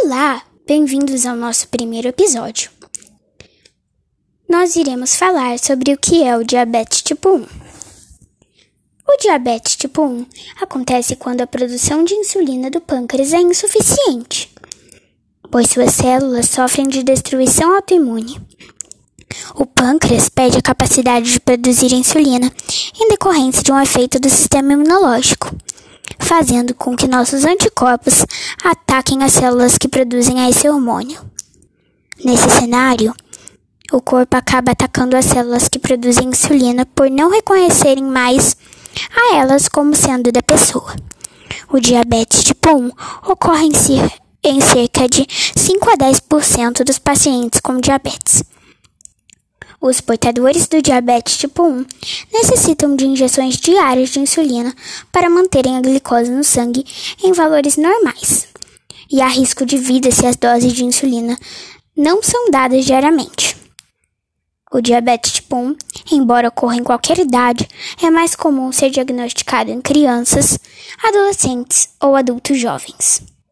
Olá, bem-vindos ao nosso primeiro episódio. Nós iremos falar sobre o que é o diabetes tipo 1. O diabetes tipo 1 acontece quando a produção de insulina do pâncreas é insuficiente, pois suas células sofrem de destruição autoimune. O pâncreas perde a capacidade de produzir insulina em decorrência de um efeito do sistema imunológico fazendo com que nossos anticorpos ataquem as células que produzem esse hormônio. Nesse cenário, o corpo acaba atacando as células que produzem insulina por não reconhecerem mais a elas como sendo da pessoa. O diabetes tipo 1 ocorre em cerca de 5 a 10% dos pacientes com diabetes. Os portadores do diabetes tipo 1 necessitam de injeções diárias de insulina para manterem a glicose no sangue em valores normais. E há risco de vida se as doses de insulina não são dadas diariamente. O diabetes tipo 1, embora ocorra em qualquer idade, é mais comum ser diagnosticado em crianças, adolescentes ou adultos jovens.